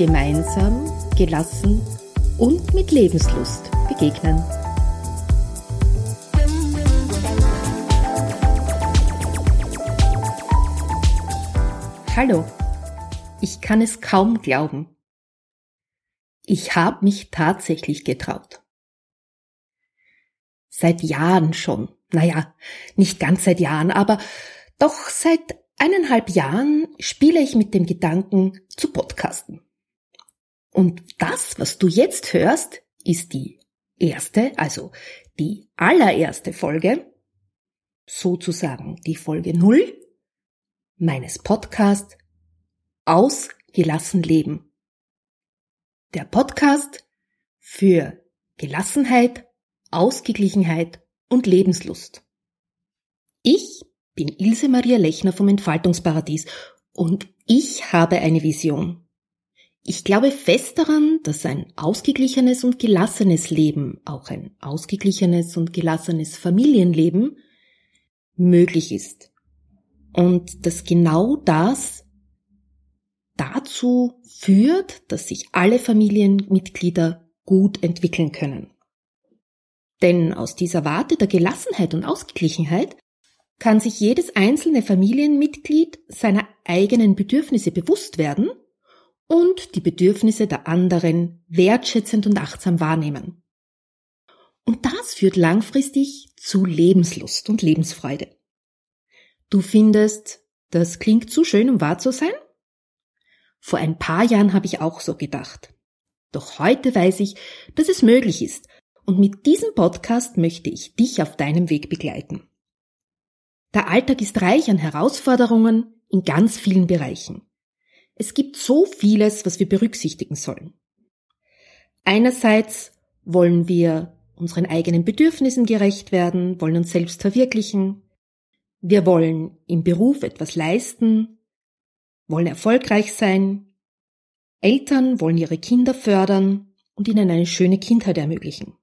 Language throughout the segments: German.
gemeinsam, gelassen und mit Lebenslust begegnen. Hallo, ich kann es kaum glauben. Ich habe mich tatsächlich getraut. Seit Jahren schon, naja, nicht ganz seit Jahren, aber doch seit eineinhalb Jahren spiele ich mit dem Gedanken zu podcasten. Und das, was du jetzt hörst, ist die erste, also die allererste Folge, sozusagen die Folge null meines Podcasts Ausgelassen Leben. Der Podcast für Gelassenheit, Ausgeglichenheit und Lebenslust. Ich bin Ilse Maria Lechner vom Entfaltungsparadies und ich habe eine Vision. Ich glaube fest daran, dass ein ausgeglichenes und gelassenes Leben, auch ein ausgeglichenes und gelassenes Familienleben möglich ist. Und dass genau das dazu führt, dass sich alle Familienmitglieder gut entwickeln können. Denn aus dieser Warte der Gelassenheit und Ausgeglichenheit kann sich jedes einzelne Familienmitglied seiner eigenen Bedürfnisse bewusst werden und die Bedürfnisse der anderen wertschätzend und achtsam wahrnehmen. Und das führt langfristig zu Lebenslust und Lebensfreude. Du findest, das klingt zu schön, um wahr zu sein? Vor ein paar Jahren habe ich auch so gedacht. Doch heute weiß ich, dass es möglich ist, und mit diesem Podcast möchte ich dich auf deinem Weg begleiten. Der Alltag ist reich an Herausforderungen in ganz vielen Bereichen. Es gibt so vieles, was wir berücksichtigen sollen. Einerseits wollen wir unseren eigenen Bedürfnissen gerecht werden, wollen uns selbst verwirklichen. Wir wollen im Beruf etwas leisten, wollen erfolgreich sein. Eltern wollen ihre Kinder fördern und ihnen eine schöne Kindheit ermöglichen.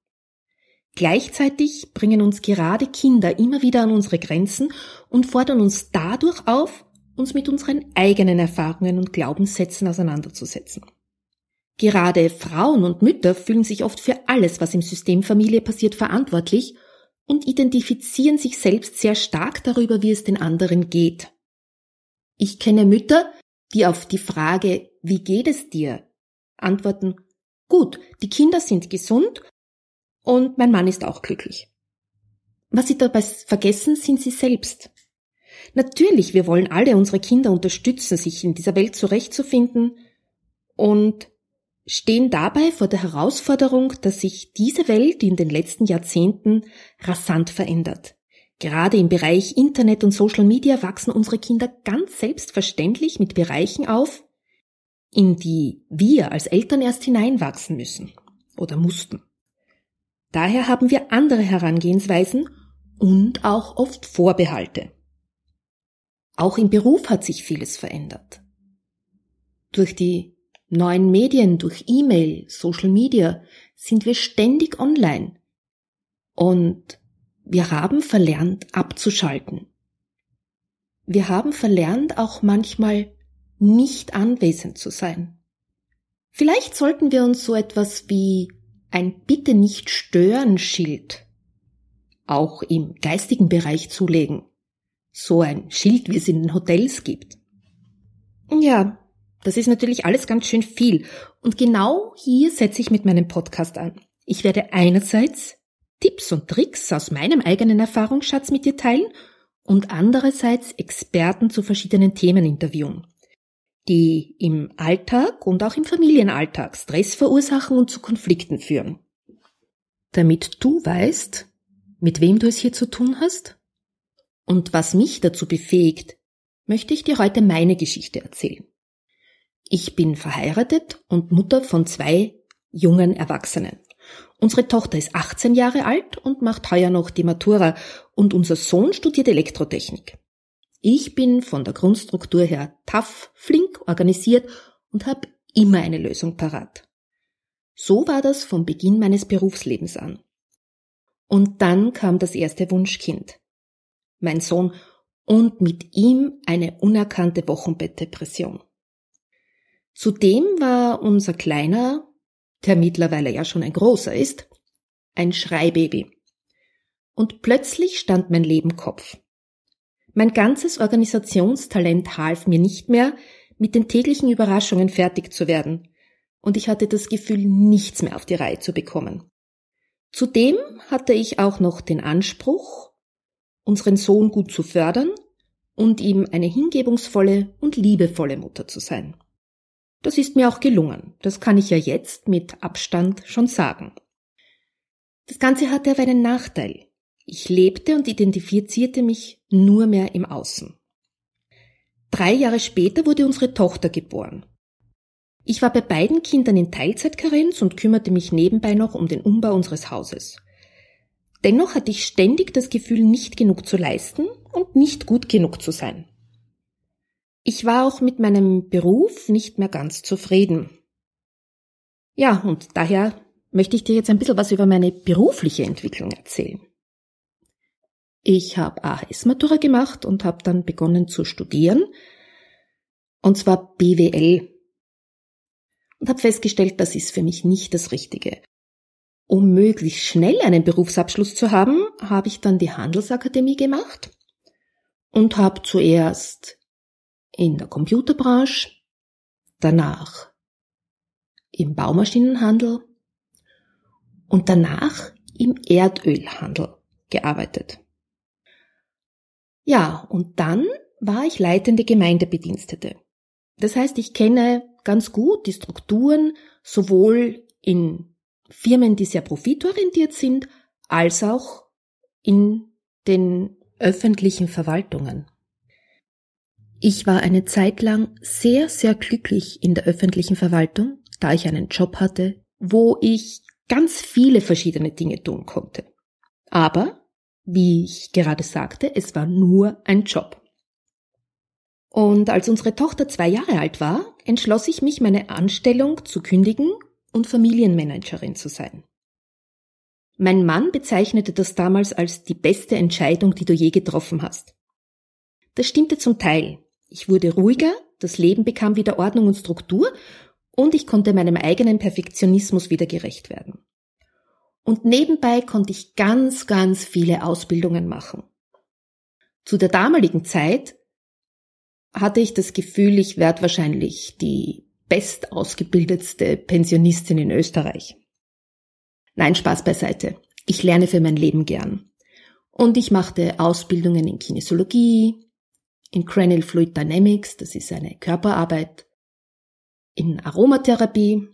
Gleichzeitig bringen uns gerade Kinder immer wieder an unsere Grenzen und fordern uns dadurch auf, uns mit unseren eigenen Erfahrungen und Glaubenssätzen auseinanderzusetzen. Gerade Frauen und Mütter fühlen sich oft für alles, was im System Familie passiert, verantwortlich und identifizieren sich selbst sehr stark darüber, wie es den anderen geht. Ich kenne Mütter, die auf die Frage, wie geht es dir, antworten, gut, die Kinder sind gesund und mein Mann ist auch glücklich. Was sie dabei vergessen, sind sie selbst. Natürlich, wir wollen alle unsere Kinder unterstützen, sich in dieser Welt zurechtzufinden und stehen dabei vor der Herausforderung, dass sich diese Welt in den letzten Jahrzehnten rasant verändert. Gerade im Bereich Internet und Social Media wachsen unsere Kinder ganz selbstverständlich mit Bereichen auf, in die wir als Eltern erst hineinwachsen müssen oder mussten. Daher haben wir andere Herangehensweisen und auch oft Vorbehalte. Auch im Beruf hat sich vieles verändert. Durch die neuen Medien, durch E-Mail, Social Media sind wir ständig online. Und wir haben verlernt abzuschalten. Wir haben verlernt auch manchmal nicht anwesend zu sein. Vielleicht sollten wir uns so etwas wie ein Bitte nicht stören Schild auch im geistigen Bereich zulegen so ein Schild, wie es in den Hotels gibt. Ja, das ist natürlich alles ganz schön viel. Und genau hier setze ich mit meinem Podcast an. Ich werde einerseits Tipps und Tricks aus meinem eigenen Erfahrungsschatz mit dir teilen und andererseits Experten zu verschiedenen Themen interviewen, die im Alltag und auch im Familienalltag Stress verursachen und zu Konflikten führen. Damit du weißt, mit wem du es hier zu tun hast und was mich dazu befähigt, möchte ich dir heute meine Geschichte erzählen. Ich bin verheiratet und Mutter von zwei jungen Erwachsenen. Unsere Tochter ist 18 Jahre alt und macht heuer noch die Matura und unser Sohn studiert Elektrotechnik. Ich bin von der Grundstruktur her tough, flink, organisiert und habe immer eine Lösung parat. So war das vom Beginn meines Berufslebens an. Und dann kam das erste Wunschkind. Mein Sohn und mit ihm eine unerkannte Wochenbettdepression. Zudem war unser Kleiner, der mittlerweile ja schon ein großer ist, ein Schreibaby. Und plötzlich stand mein Leben Kopf. Mein ganzes Organisationstalent half mir nicht mehr, mit den täglichen Überraschungen fertig zu werden, und ich hatte das Gefühl, nichts mehr auf die Reihe zu bekommen. Zudem hatte ich auch noch den Anspruch, unseren Sohn gut zu fördern und ihm eine hingebungsvolle und liebevolle Mutter zu sein. Das ist mir auch gelungen, das kann ich ja jetzt mit Abstand schon sagen. Das Ganze hatte aber einen Nachteil. Ich lebte und identifizierte mich nur mehr im Außen. Drei Jahre später wurde unsere Tochter geboren. Ich war bei beiden Kindern in Teilzeitkarenz und kümmerte mich nebenbei noch um den Umbau unseres Hauses. Dennoch hatte ich ständig das Gefühl, nicht genug zu leisten und nicht gut genug zu sein. Ich war auch mit meinem Beruf nicht mehr ganz zufrieden. Ja, und daher möchte ich dir jetzt ein bisschen was über meine berufliche Entwicklung erzählen. Ich habe AHS-Matura gemacht und habe dann begonnen zu studieren, und zwar BWL und habe festgestellt, das ist für mich nicht das Richtige. Um möglichst schnell einen Berufsabschluss zu haben, habe ich dann die Handelsakademie gemacht und habe zuerst in der Computerbranche, danach im Baumaschinenhandel und danach im Erdölhandel gearbeitet. Ja, und dann war ich leitende Gemeindebedienstete. Das heißt, ich kenne ganz gut die Strukturen sowohl in Firmen, die sehr profitorientiert sind, als auch in den öffentlichen Verwaltungen. Ich war eine Zeit lang sehr, sehr glücklich in der öffentlichen Verwaltung, da ich einen Job hatte, wo ich ganz viele verschiedene Dinge tun konnte. Aber, wie ich gerade sagte, es war nur ein Job. Und als unsere Tochter zwei Jahre alt war, entschloss ich mich, meine Anstellung zu kündigen und Familienmanagerin zu sein. Mein Mann bezeichnete das damals als die beste Entscheidung, die du je getroffen hast. Das stimmte zum Teil. Ich wurde ruhiger, das Leben bekam wieder Ordnung und Struktur und ich konnte meinem eigenen Perfektionismus wieder gerecht werden. Und nebenbei konnte ich ganz, ganz viele Ausbildungen machen. Zu der damaligen Zeit hatte ich das Gefühl, ich werde wahrscheinlich die bestausgebildetste Pensionistin in Österreich. Nein, Spaß beiseite. Ich lerne für mein Leben gern. Und ich machte Ausbildungen in Kinesiologie, in Cranial Fluid Dynamics, das ist eine Körperarbeit, in Aromatherapie,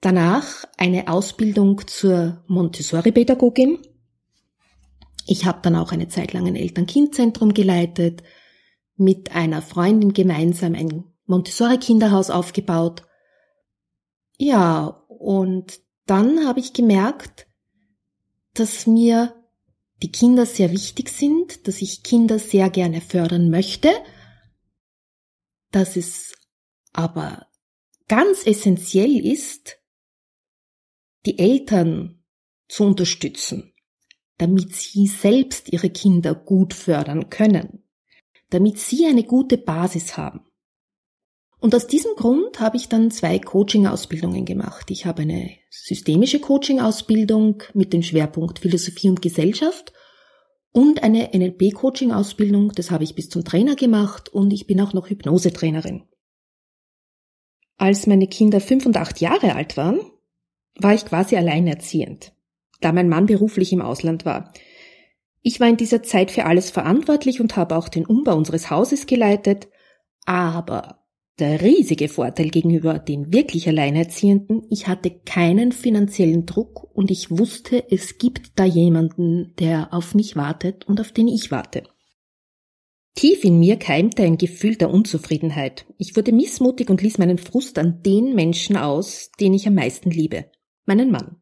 danach eine Ausbildung zur Montessori-Pädagogin. Ich habe dann auch eine Zeit lang ein Eltern-Kind-Zentrum geleitet, mit einer Freundin gemeinsam ein Montessori-Kinderhaus aufgebaut. Ja, und dann habe ich gemerkt, dass mir die Kinder sehr wichtig sind, dass ich Kinder sehr gerne fördern möchte, dass es aber ganz essentiell ist, die Eltern zu unterstützen, damit sie selbst ihre Kinder gut fördern können damit Sie eine gute Basis haben. Und aus diesem Grund habe ich dann zwei Coaching-Ausbildungen gemacht. Ich habe eine systemische Coaching-Ausbildung mit dem Schwerpunkt Philosophie und Gesellschaft und eine NLP-Coaching-Ausbildung, das habe ich bis zum Trainer gemacht und ich bin auch noch Hypnosetrainerin. Als meine Kinder fünf und acht Jahre alt waren, war ich quasi alleinerziehend, da mein Mann beruflich im Ausland war. Ich war in dieser Zeit für alles verantwortlich und habe auch den Umbau unseres Hauses geleitet, aber der riesige Vorteil gegenüber den wirklich Alleinerziehenden, ich hatte keinen finanziellen Druck und ich wusste, es gibt da jemanden, der auf mich wartet und auf den ich warte. Tief in mir keimte ein Gefühl der Unzufriedenheit. Ich wurde missmutig und ließ meinen Frust an den Menschen aus, den ich am meisten liebe, meinen Mann.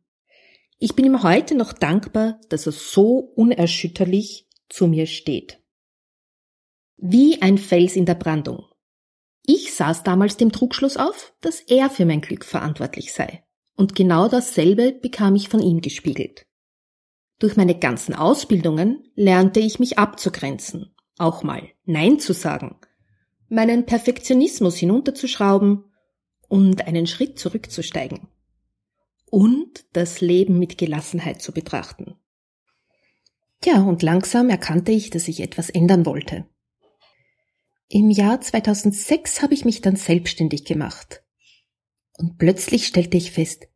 Ich bin ihm heute noch dankbar, dass er so unerschütterlich zu mir steht. Wie ein Fels in der Brandung. Saß damals dem Trugschluss auf, dass er für mein Glück verantwortlich sei. Und genau dasselbe bekam ich von ihm gespiegelt. Durch meine ganzen Ausbildungen lernte ich mich abzugrenzen auch mal Nein zu sagen, meinen Perfektionismus hinunterzuschrauben und einen Schritt zurückzusteigen und das Leben mit Gelassenheit zu betrachten. Tja, und langsam erkannte ich, dass ich etwas ändern wollte. Im Jahr 2006 habe ich mich dann selbstständig gemacht. Und plötzlich stellte ich fest,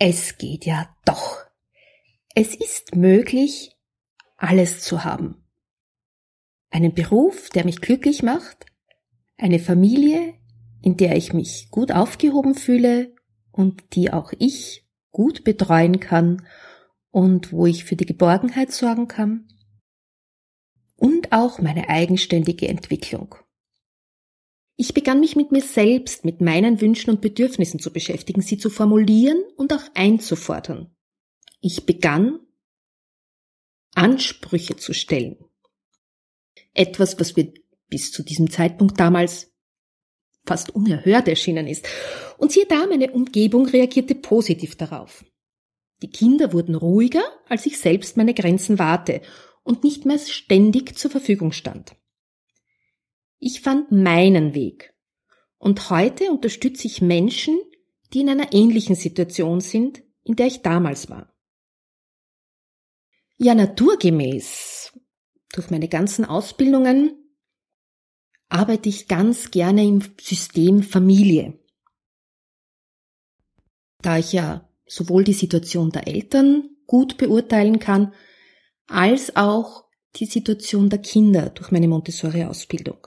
es geht ja doch. Es ist möglich, alles zu haben einen Beruf, der mich glücklich macht, eine Familie, in der ich mich gut aufgehoben fühle und die auch ich gut betreuen kann und wo ich für die Geborgenheit sorgen kann und auch meine eigenständige Entwicklung. Ich begann mich mit mir selbst, mit meinen Wünschen und Bedürfnissen zu beschäftigen, sie zu formulieren und auch einzufordern. Ich begann Ansprüche zu stellen. Etwas, was mir bis zu diesem Zeitpunkt damals fast unerhört erschienen ist. Und siehe da, meine Umgebung reagierte positiv darauf. Die Kinder wurden ruhiger, als ich selbst meine Grenzen wahrte und nicht mehr ständig zur Verfügung stand. Ich fand meinen Weg. Und heute unterstütze ich Menschen, die in einer ähnlichen Situation sind, in der ich damals war. Ja, naturgemäß durch meine ganzen Ausbildungen arbeite ich ganz gerne im System Familie. Da ich ja sowohl die Situation der Eltern gut beurteilen kann, als auch die Situation der Kinder durch meine Montessori-Ausbildung.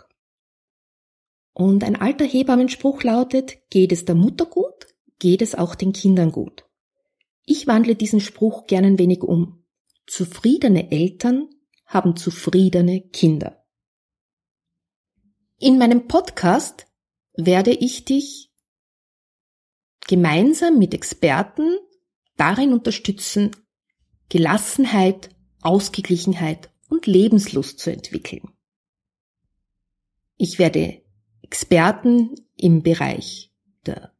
Und ein alter Hebammenspruch lautet, geht es der Mutter gut, geht es auch den Kindern gut. Ich wandle diesen Spruch gern ein wenig um. Zufriedene Eltern haben zufriedene Kinder. In meinem Podcast werde ich dich gemeinsam mit Experten darin unterstützen, Gelassenheit, Ausgeglichenheit und Lebenslust zu entwickeln. Ich werde Experten im Bereich der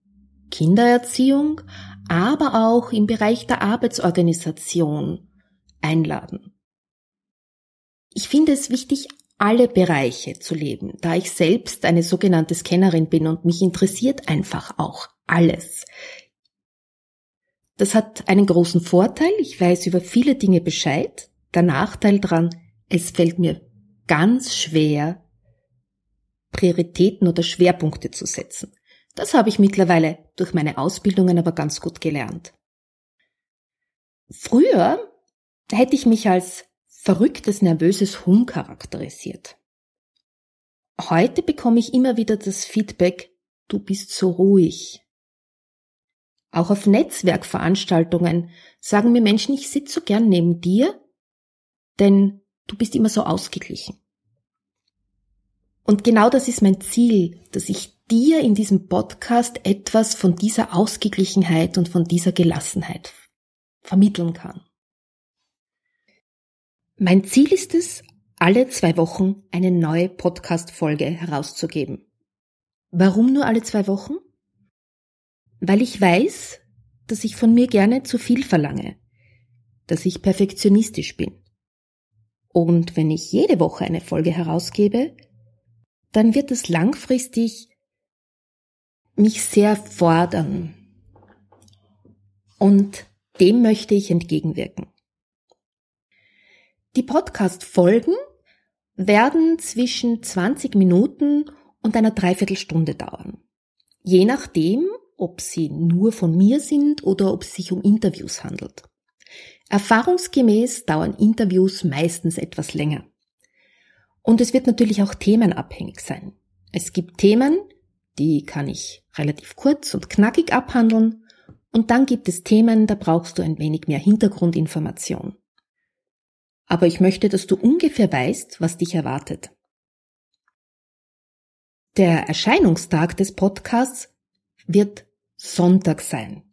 Kindererziehung, aber auch im Bereich der Arbeitsorganisation einladen. Ich finde es wichtig, alle Bereiche zu leben, da ich selbst eine sogenannte Scannerin bin und mich interessiert einfach auch alles. Das hat einen großen Vorteil, ich weiß über viele Dinge Bescheid. Der Nachteil dran, es fällt mir ganz schwer, Prioritäten oder Schwerpunkte zu setzen. Das habe ich mittlerweile durch meine Ausbildungen aber ganz gut gelernt. Früher hätte ich mich als verrücktes, nervöses Huhn charakterisiert. Heute bekomme ich immer wieder das Feedback, du bist so ruhig. Auch auf Netzwerkveranstaltungen sagen mir Menschen, ich sitze so gern neben dir, denn du bist immer so ausgeglichen. Und genau das ist mein Ziel, dass ich dir in diesem Podcast etwas von dieser Ausgeglichenheit und von dieser Gelassenheit vermitteln kann. Mein Ziel ist es, alle zwei Wochen eine neue Podcast-Folge herauszugeben. Warum nur alle zwei Wochen? Weil ich weiß, dass ich von mir gerne zu viel verlange, dass ich perfektionistisch bin. Und wenn ich jede Woche eine Folge herausgebe, dann wird es langfristig mich sehr fordern. Und dem möchte ich entgegenwirken. Die Podcast-Folgen werden zwischen 20 Minuten und einer Dreiviertelstunde dauern. Je nachdem, ob sie nur von mir sind oder ob es sich um Interviews handelt. Erfahrungsgemäß dauern Interviews meistens etwas länger. Und es wird natürlich auch themenabhängig sein. Es gibt Themen, die kann ich relativ kurz und knackig abhandeln, und dann gibt es Themen, da brauchst du ein wenig mehr Hintergrundinformation aber ich möchte, dass du ungefähr weißt, was dich erwartet. Der Erscheinungstag des Podcasts wird Sonntag sein.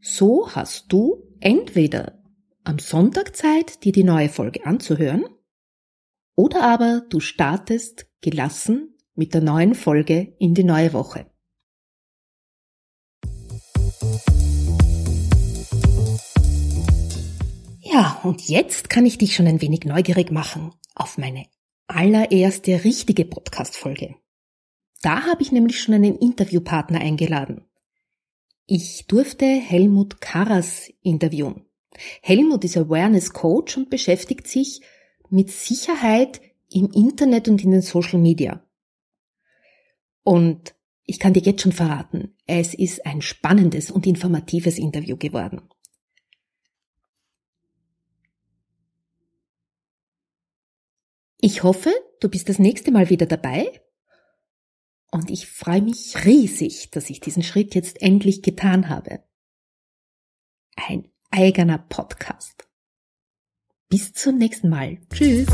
So hast du entweder am Sonntag Zeit, dir die neue Folge anzuhören, oder aber du startest gelassen mit der neuen Folge in die neue Woche. Ja, und jetzt kann ich dich schon ein wenig neugierig machen auf meine allererste richtige Podcast-Folge. Da habe ich nämlich schon einen Interviewpartner eingeladen. Ich durfte Helmut Karras interviewen. Helmut ist Awareness Coach und beschäftigt sich mit Sicherheit im Internet und in den Social Media. Und ich kann dir jetzt schon verraten, es ist ein spannendes und informatives Interview geworden. Ich hoffe, du bist das nächste Mal wieder dabei und ich freue mich riesig, dass ich diesen Schritt jetzt endlich getan habe. Ein eigener Podcast. Bis zum nächsten Mal. Tschüss.